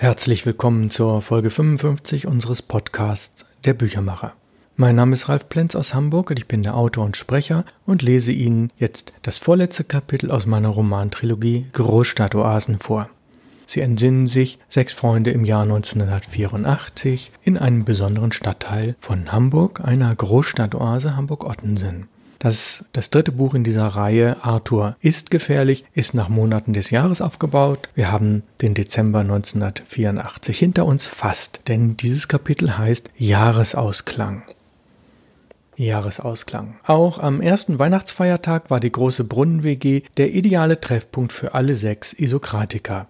Herzlich willkommen zur Folge 55 unseres Podcasts Der Büchermacher. Mein Name ist Ralf Plenz aus Hamburg und ich bin der Autor und Sprecher und lese Ihnen jetzt das vorletzte Kapitel aus meiner Romantrilogie Großstadtoasen vor. Sie entsinnen sich sechs Freunde im Jahr 1984 in einem besonderen Stadtteil von Hamburg, einer Großstadtoase Hamburg-Ottensen. Das, das dritte Buch in dieser Reihe, Arthur ist gefährlich, ist nach Monaten des Jahres aufgebaut. Wir haben den Dezember 1984 hinter uns fast, denn dieses Kapitel heißt Jahresausklang. Jahresausklang. Auch am ersten Weihnachtsfeiertag war die große Brunnen-WG der ideale Treffpunkt für alle sechs Isokratiker.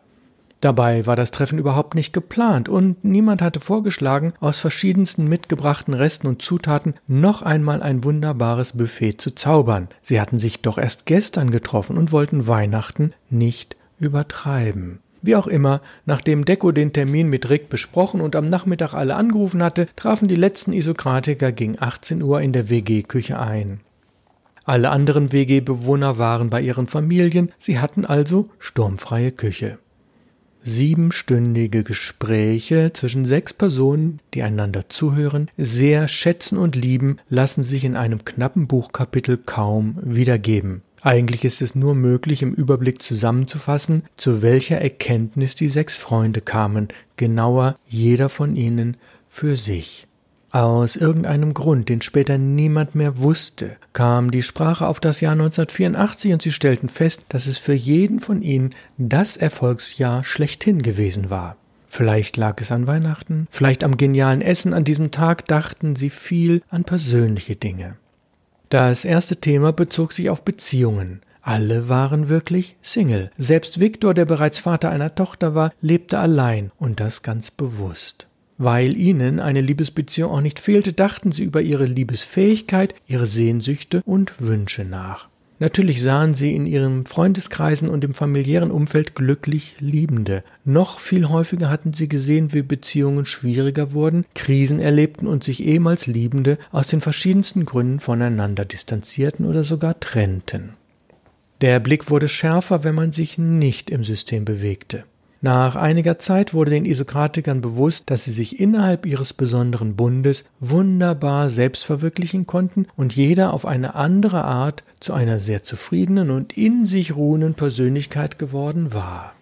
Dabei war das Treffen überhaupt nicht geplant und niemand hatte vorgeschlagen, aus verschiedensten mitgebrachten Resten und Zutaten noch einmal ein wunderbares Buffet zu zaubern. Sie hatten sich doch erst gestern getroffen und wollten Weihnachten nicht übertreiben. Wie auch immer, nachdem Deko den Termin mit Rick besprochen und am Nachmittag alle angerufen hatte, trafen die letzten Isokratiker gegen 18 Uhr in der WG-Küche ein. Alle anderen WG-Bewohner waren bei ihren Familien, sie hatten also sturmfreie Küche. Siebenstündige Gespräche zwischen sechs Personen, die einander zuhören, sehr schätzen und lieben, lassen sich in einem knappen Buchkapitel kaum wiedergeben. Eigentlich ist es nur möglich, im Überblick zusammenzufassen, zu welcher Erkenntnis die sechs Freunde kamen, genauer jeder von ihnen für sich. Aus irgendeinem Grund, den später niemand mehr wusste, kam die Sprache auf das Jahr 1984 und sie stellten fest, dass es für jeden von ihnen das Erfolgsjahr schlechthin gewesen war. Vielleicht lag es an Weihnachten, vielleicht am genialen Essen an diesem Tag dachten sie viel an persönliche Dinge. Das erste Thema bezog sich auf Beziehungen. Alle waren wirklich Single. Selbst Viktor, der bereits Vater einer Tochter war, lebte allein und das ganz bewusst. Weil ihnen eine Liebesbeziehung auch nicht fehlte, dachten sie über ihre Liebesfähigkeit, ihre Sehnsüchte und Wünsche nach. Natürlich sahen sie in ihren Freundeskreisen und im familiären Umfeld glücklich Liebende. Noch viel häufiger hatten sie gesehen, wie Beziehungen schwieriger wurden, Krisen erlebten und sich ehemals Liebende aus den verschiedensten Gründen voneinander distanzierten oder sogar trennten. Der Blick wurde schärfer, wenn man sich nicht im System bewegte. Nach einiger Zeit wurde den Isokratikern bewusst, dass sie sich innerhalb ihres besonderen Bundes wunderbar selbst verwirklichen konnten und jeder auf eine andere Art zu einer sehr zufriedenen und in sich ruhenden Persönlichkeit geworden war.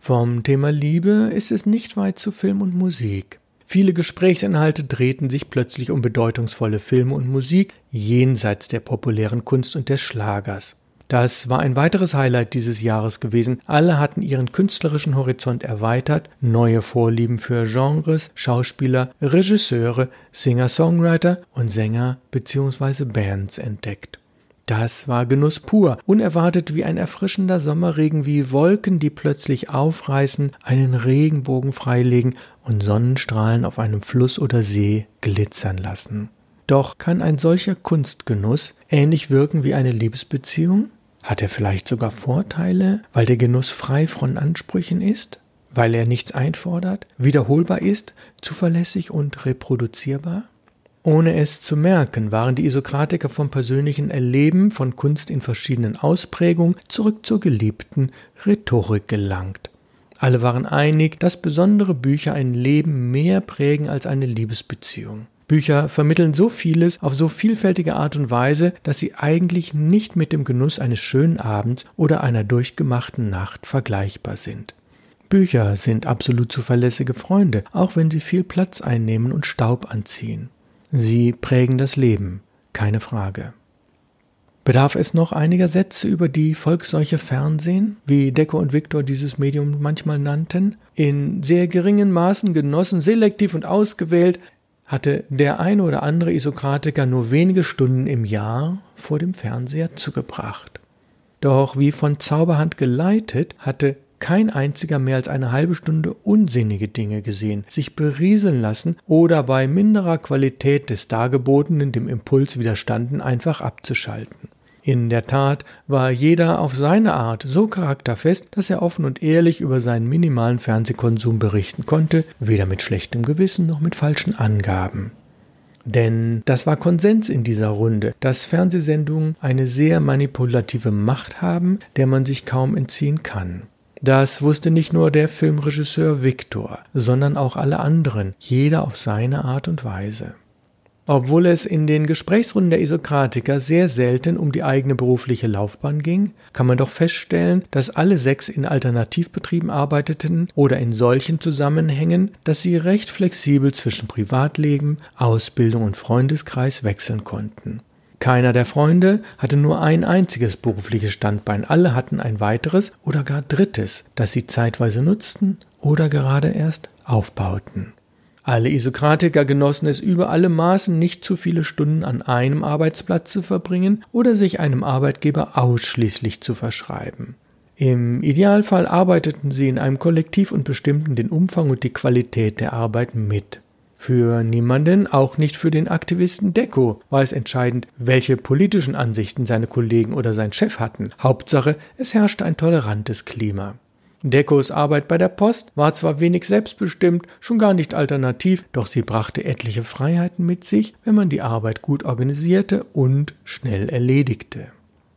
Vom Thema Liebe ist es nicht weit zu Film und Musik. Viele Gesprächsinhalte drehten sich plötzlich um bedeutungsvolle Filme und Musik jenseits der populären Kunst und des Schlagers. Das war ein weiteres Highlight dieses Jahres gewesen. Alle hatten ihren künstlerischen Horizont erweitert, neue Vorlieben für Genres, Schauspieler, Regisseure, Singer-Songwriter und Sänger bzw. Bands entdeckt. Das war Genuss pur, unerwartet wie ein erfrischender Sommerregen, wie Wolken, die plötzlich aufreißen, einen Regenbogen freilegen und Sonnenstrahlen auf einem Fluss oder See glitzern lassen. Doch kann ein solcher Kunstgenuss ähnlich wirken wie eine Liebesbeziehung? Hat er vielleicht sogar Vorteile, weil der Genuss frei von Ansprüchen ist, weil er nichts einfordert, wiederholbar ist, zuverlässig und reproduzierbar? Ohne es zu merken, waren die Isokratiker vom persönlichen Erleben von Kunst in verschiedenen Ausprägungen zurück zur geliebten Rhetorik gelangt. Alle waren einig, dass besondere Bücher ein Leben mehr prägen als eine Liebesbeziehung. Bücher vermitteln so vieles auf so vielfältige Art und Weise, dass sie eigentlich nicht mit dem Genuss eines schönen Abends oder einer durchgemachten Nacht vergleichbar sind. Bücher sind absolut zuverlässige Freunde, auch wenn sie viel Platz einnehmen und Staub anziehen. Sie prägen das Leben, keine Frage. Bedarf es noch einiger Sätze über die Volksseuche Fernsehen, wie Deco und Victor dieses Medium manchmal nannten? In sehr geringen Maßen genossen, selektiv und ausgewählt, hatte der eine oder andere Isokratiker nur wenige Stunden im Jahr vor dem Fernseher zugebracht. Doch wie von Zauberhand geleitet, hatte kein einziger mehr als eine halbe Stunde unsinnige Dinge gesehen, sich berieseln lassen oder bei minderer Qualität des Dargebotenen dem Impuls widerstanden, einfach abzuschalten. In der Tat war jeder auf seine Art so charakterfest, dass er offen und ehrlich über seinen minimalen Fernsehkonsum berichten konnte, weder mit schlechtem Gewissen noch mit falschen Angaben. Denn das war Konsens in dieser Runde, dass Fernsehsendungen eine sehr manipulative Macht haben, der man sich kaum entziehen kann. Das wusste nicht nur der Filmregisseur Victor, sondern auch alle anderen, jeder auf seine Art und Weise. Obwohl es in den Gesprächsrunden der Isokratiker sehr selten um die eigene berufliche Laufbahn ging, kann man doch feststellen, dass alle sechs in Alternativbetrieben arbeiteten oder in solchen Zusammenhängen, dass sie recht flexibel zwischen Privatleben, Ausbildung und Freundeskreis wechseln konnten. Keiner der Freunde hatte nur ein einziges berufliches Standbein, alle hatten ein weiteres oder gar drittes, das sie zeitweise nutzten oder gerade erst aufbauten. Alle Isokratiker genossen es über alle Maßen, nicht zu viele Stunden an einem Arbeitsplatz zu verbringen oder sich einem Arbeitgeber ausschließlich zu verschreiben. Im Idealfall arbeiteten sie in einem Kollektiv und bestimmten den Umfang und die Qualität der Arbeit mit. Für niemanden, auch nicht für den Aktivisten Deko, war es entscheidend, welche politischen Ansichten seine Kollegen oder sein Chef hatten. Hauptsache, es herrschte ein tolerantes Klima. Dekos Arbeit bei der Post war zwar wenig selbstbestimmt, schon gar nicht alternativ, doch sie brachte etliche Freiheiten mit sich, wenn man die Arbeit gut organisierte und schnell erledigte.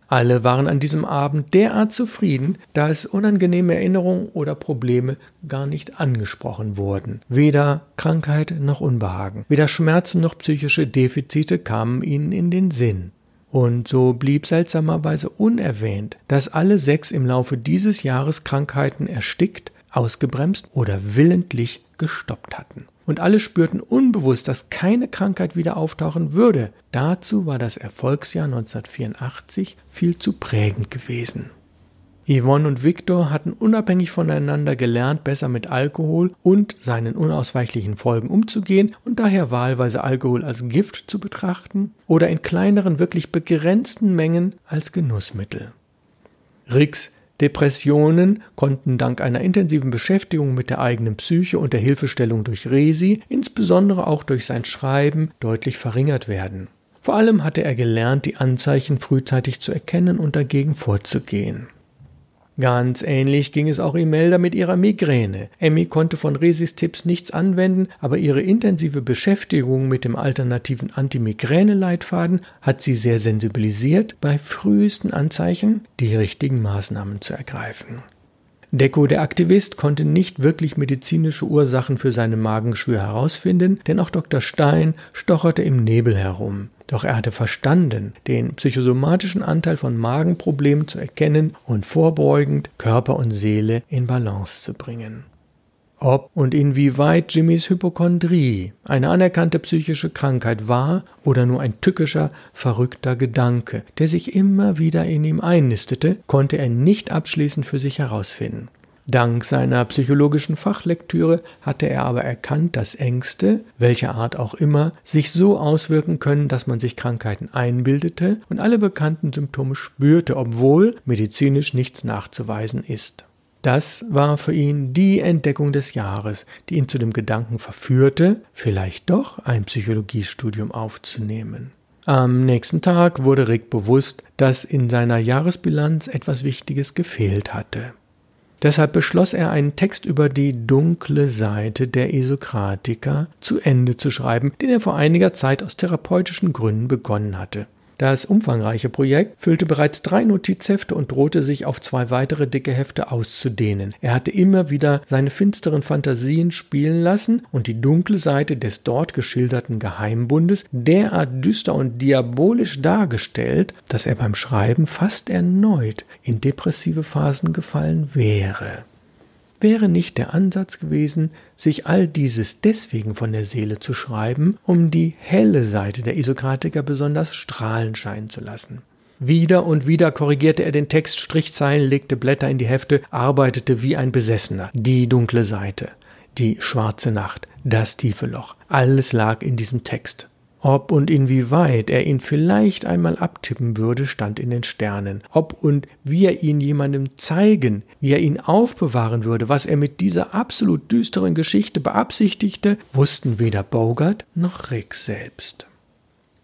Alle waren an diesem Abend derart zufrieden, da es unangenehme Erinnerungen oder Probleme gar nicht angesprochen wurden. Weder Krankheit noch Unbehagen, weder Schmerzen noch psychische Defizite kamen ihnen in den Sinn. Und so blieb seltsamerweise unerwähnt, dass alle sechs im Laufe dieses Jahres Krankheiten erstickt, ausgebremst oder willentlich gestoppt hatten. Und alle spürten unbewusst, dass keine Krankheit wieder auftauchen würde. Dazu war das Erfolgsjahr 1984 viel zu prägend gewesen. Yvonne und Victor hatten unabhängig voneinander gelernt, besser mit Alkohol und seinen unausweichlichen Folgen umzugehen und daher wahlweise Alkohol als Gift zu betrachten oder in kleineren, wirklich begrenzten Mengen als Genussmittel. Ricks Depressionen konnten dank einer intensiven Beschäftigung mit der eigenen Psyche und der Hilfestellung durch Resi, insbesondere auch durch sein Schreiben, deutlich verringert werden. Vor allem hatte er gelernt, die Anzeichen frühzeitig zu erkennen und dagegen vorzugehen. Ganz ähnlich ging es auch Imelda mit ihrer Migräne. Emmy konnte von Resis Tipps nichts anwenden, aber ihre intensive Beschäftigung mit dem alternativen Antimigräne-Leitfaden hat sie sehr sensibilisiert, bei frühesten Anzeichen die richtigen Maßnahmen zu ergreifen. Deko, der Aktivist, konnte nicht wirklich medizinische Ursachen für seine Magengeschwür herausfinden, denn auch Dr. Stein stocherte im Nebel herum. Doch er hatte verstanden, den psychosomatischen Anteil von Magenproblemen zu erkennen und vorbeugend Körper und Seele in Balance zu bringen. Ob und inwieweit Jimmys Hypochondrie eine anerkannte psychische Krankheit war oder nur ein tückischer, verrückter Gedanke, der sich immer wieder in ihm einnistete, konnte er nicht abschließend für sich herausfinden. Dank seiner psychologischen Fachlektüre hatte er aber erkannt, dass Ängste, welcher Art auch immer, sich so auswirken können, dass man sich Krankheiten einbildete und alle bekannten Symptome spürte, obwohl medizinisch nichts nachzuweisen ist. Das war für ihn die Entdeckung des Jahres, die ihn zu dem Gedanken verführte, vielleicht doch ein Psychologiestudium aufzunehmen. Am nächsten Tag wurde Rick bewusst, dass in seiner Jahresbilanz etwas Wichtiges gefehlt hatte. Deshalb beschloss er, einen Text über die dunkle Seite der Isokratiker zu Ende zu schreiben, den er vor einiger Zeit aus therapeutischen Gründen begonnen hatte. Das umfangreiche Projekt füllte bereits drei Notizhefte und drohte sich auf zwei weitere dicke Hefte auszudehnen. Er hatte immer wieder seine finsteren Fantasien spielen lassen und die dunkle Seite des dort geschilderten Geheimbundes derart düster und diabolisch dargestellt, dass er beim Schreiben fast erneut in depressive Phasen gefallen wäre. Wäre nicht der Ansatz gewesen, sich all dieses deswegen von der Seele zu schreiben, um die helle Seite der Isokratiker besonders strahlen scheinen zu lassen. Wieder und wieder korrigierte er den Text, Strichzeilen, legte Blätter in die Hefte, arbeitete wie ein Besessener. Die dunkle Seite, die schwarze Nacht, das tiefe Loch, alles lag in diesem Text. Ob und inwieweit er ihn vielleicht einmal abtippen würde, stand in den Sternen. Ob und wie er ihn jemandem zeigen, wie er ihn aufbewahren würde, was er mit dieser absolut düsteren Geschichte beabsichtigte, wussten weder Bogart noch Rick selbst.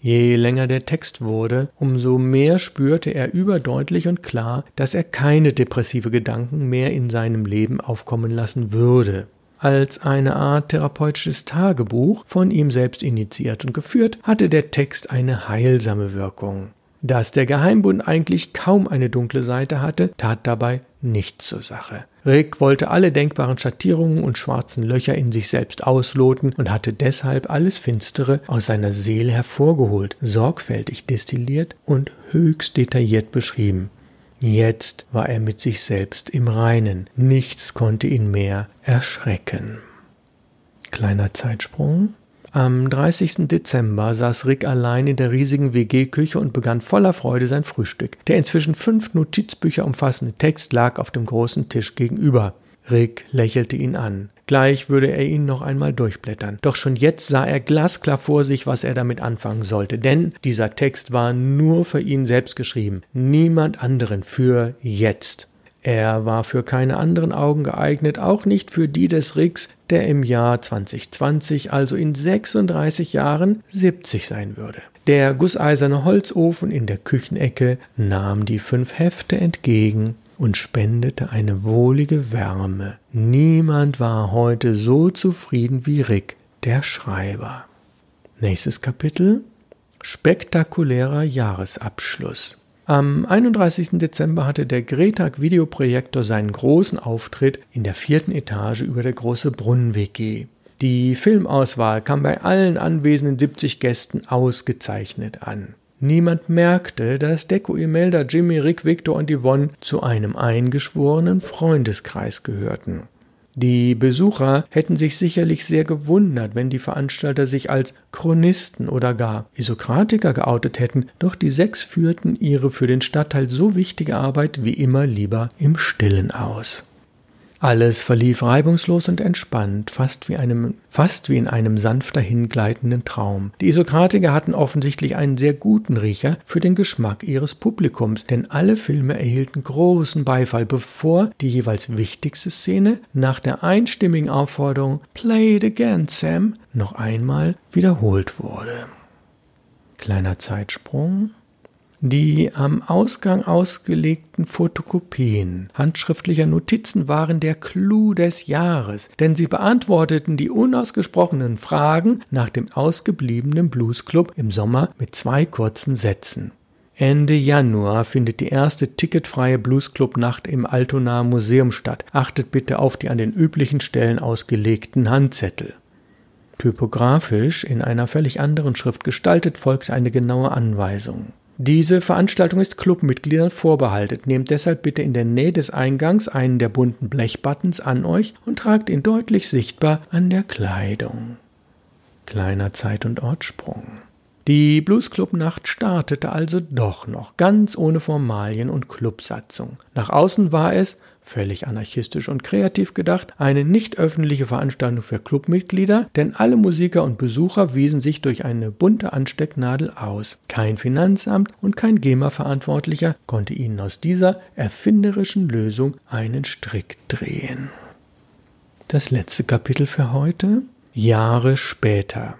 Je länger der Text wurde, umso mehr spürte er überdeutlich und klar, dass er keine depressive Gedanken mehr in seinem Leben aufkommen lassen würde als eine Art therapeutisches Tagebuch, von ihm selbst initiiert und geführt, hatte der Text eine heilsame Wirkung. Dass der Geheimbund eigentlich kaum eine dunkle Seite hatte, tat dabei nichts zur Sache. Rick wollte alle denkbaren Schattierungen und schwarzen Löcher in sich selbst ausloten und hatte deshalb alles Finstere aus seiner Seele hervorgeholt, sorgfältig destilliert und höchst detailliert beschrieben. Jetzt war er mit sich selbst im Reinen, nichts konnte ihn mehr erschrecken. Kleiner Zeitsprung. Am 30. Dezember saß Rick allein in der riesigen WG-Küche und begann voller Freude sein Frühstück. Der inzwischen fünf Notizbücher umfassende Text lag auf dem großen Tisch gegenüber. Rick lächelte ihn an. Gleich würde er ihn noch einmal durchblättern. Doch schon jetzt sah er glasklar vor sich, was er damit anfangen sollte. Denn dieser Text war nur für ihn selbst geschrieben. Niemand anderen für jetzt. Er war für keine anderen Augen geeignet, auch nicht für die des Ricks, der im Jahr 2020, also in 36 Jahren, 70 sein würde. Der gusseiserne Holzofen in der Küchenecke nahm die fünf Hefte entgegen und spendete eine wohlige Wärme. Niemand war heute so zufrieden wie Rick, der Schreiber. Nächstes Kapitel Spektakulärer Jahresabschluss. Am 31. Dezember hatte der Gretag Videoprojektor seinen großen Auftritt in der vierten Etage über der große Brunnen-WG. Die Filmauswahl kam bei allen anwesenden 70 Gästen ausgezeichnet an. Niemand merkte, dass Deko Imelda, Jimmy, Rick, Victor und Yvonne zu einem eingeschworenen Freundeskreis gehörten. Die Besucher hätten sich sicherlich sehr gewundert, wenn die Veranstalter sich als Chronisten oder gar Isokratiker geoutet hätten, doch die sechs führten ihre für den Stadtteil so wichtige Arbeit wie immer lieber im Stillen aus. Alles verlief reibungslos und entspannt, fast wie, einem, fast wie in einem sanft dahingleitenden Traum. Die Isokratiker hatten offensichtlich einen sehr guten Riecher für den Geschmack ihres Publikums, denn alle Filme erhielten großen Beifall, bevor die jeweils wichtigste Szene nach der einstimmigen Aufforderung Play it again, Sam noch einmal wiederholt wurde. Kleiner Zeitsprung. Die am Ausgang ausgelegten Fotokopien handschriftlicher Notizen waren der Clou des Jahres, denn sie beantworteten die unausgesprochenen Fragen nach dem ausgebliebenen Bluesclub im Sommer mit zwei kurzen Sätzen. Ende Januar findet die erste ticketfreie Bluesclub-Nacht im Altonaer Museum statt. Achtet bitte auf die an den üblichen Stellen ausgelegten Handzettel. Typografisch in einer völlig anderen Schrift gestaltet folgt eine genaue Anweisung. Diese Veranstaltung ist Clubmitgliedern vorbehalten. Nehmt deshalb bitte in der Nähe des Eingangs einen der bunten Blechbuttons an euch und tragt ihn deutlich sichtbar an der Kleidung. Kleiner Zeit- und Ortsprung. Die Bluesclub-Nacht startete also doch noch, ganz ohne Formalien und Clubsatzung. Nach außen war es, völlig anarchistisch und kreativ gedacht, eine nicht öffentliche Veranstaltung für Clubmitglieder, denn alle Musiker und Besucher wiesen sich durch eine bunte Anstecknadel aus. Kein Finanzamt und kein GEMA-Verantwortlicher konnte ihnen aus dieser erfinderischen Lösung einen Strick drehen. Das letzte Kapitel für heute. Jahre später.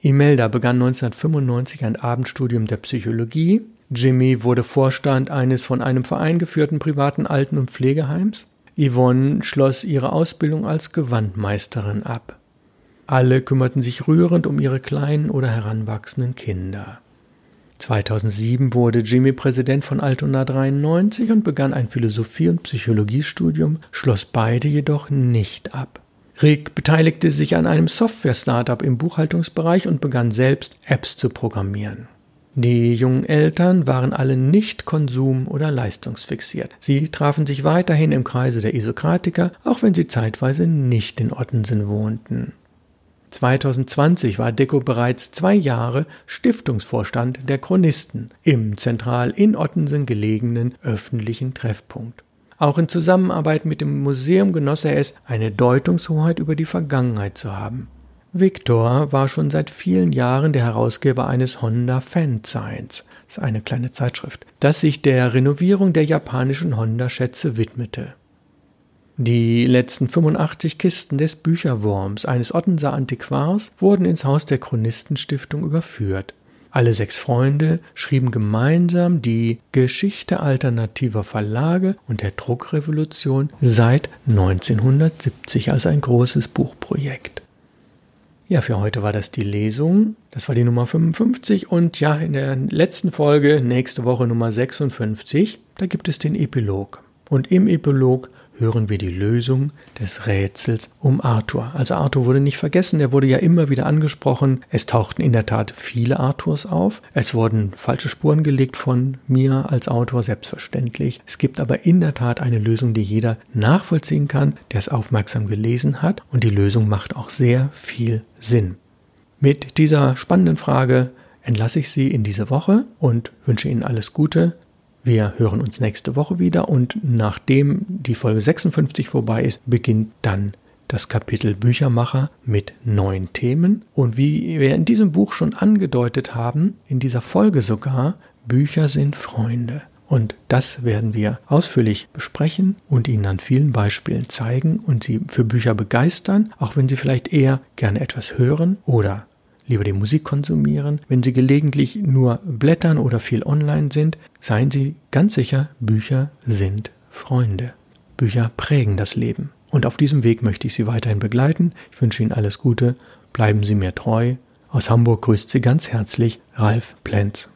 Imelda begann 1995 ein Abendstudium der Psychologie, Jimmy wurde Vorstand eines von einem Verein geführten privaten Alten- und Pflegeheims. Yvonne schloss ihre Ausbildung als Gewandmeisterin ab. Alle kümmerten sich rührend um ihre kleinen oder heranwachsenden Kinder. 2007 wurde Jimmy Präsident von Altona 93 und begann ein Philosophie- und Psychologiestudium, schloss beide jedoch nicht ab. Rick beteiligte sich an einem Software-Startup im Buchhaltungsbereich und begann selbst Apps zu programmieren. Die jungen Eltern waren alle nicht konsum- oder leistungsfixiert. Sie trafen sich weiterhin im Kreise der Isokratiker, auch wenn sie zeitweise nicht in Ottensen wohnten. 2020 war Deko bereits zwei Jahre Stiftungsvorstand der Chronisten im zentral in Ottensen gelegenen öffentlichen Treffpunkt. Auch in Zusammenarbeit mit dem Museum genoss er es, eine Deutungshoheit über die Vergangenheit zu haben. Victor war schon seit vielen Jahren der Herausgeber eines Honda Fanzines, das ist eine kleine Zeitschrift, das sich der Renovierung der japanischen Honda-Schätze widmete. Die letzten 85 Kisten des Bücherwurms eines Ottenser Antiquars wurden ins Haus der Chronistenstiftung überführt. Alle sechs Freunde schrieben gemeinsam die Geschichte alternativer Verlage und der Druckrevolution seit 1970, also ein großes Buchprojekt. Ja, für heute war das die Lesung. Das war die Nummer 55 und ja, in der letzten Folge, nächste Woche Nummer 56, da gibt es den Epilog. Und im Epilog hören wir die Lösung des Rätsels um Arthur. Also Arthur wurde nicht vergessen, er wurde ja immer wieder angesprochen. Es tauchten in der Tat viele Arthurs auf. Es wurden falsche Spuren gelegt von mir als Autor, selbstverständlich. Es gibt aber in der Tat eine Lösung, die jeder nachvollziehen kann, der es aufmerksam gelesen hat. Und die Lösung macht auch sehr viel Sinn. Mit dieser spannenden Frage entlasse ich Sie in diese Woche und wünsche Ihnen alles Gute. Wir hören uns nächste Woche wieder und nachdem die Folge 56 vorbei ist, beginnt dann das Kapitel Büchermacher mit neun Themen. Und wie wir in diesem Buch schon angedeutet haben, in dieser Folge sogar, Bücher sind Freunde. Und das werden wir ausführlich besprechen und Ihnen an vielen Beispielen zeigen und Sie für Bücher begeistern, auch wenn Sie vielleicht eher gerne etwas hören oder lieber die Musik konsumieren. Wenn Sie gelegentlich nur blättern oder viel online sind, seien Sie ganz sicher, Bücher sind Freunde. Bücher prägen das Leben. Und auf diesem Weg möchte ich Sie weiterhin begleiten. Ich wünsche Ihnen alles Gute. Bleiben Sie mir treu. Aus Hamburg grüßt Sie ganz herzlich Ralf Plenz.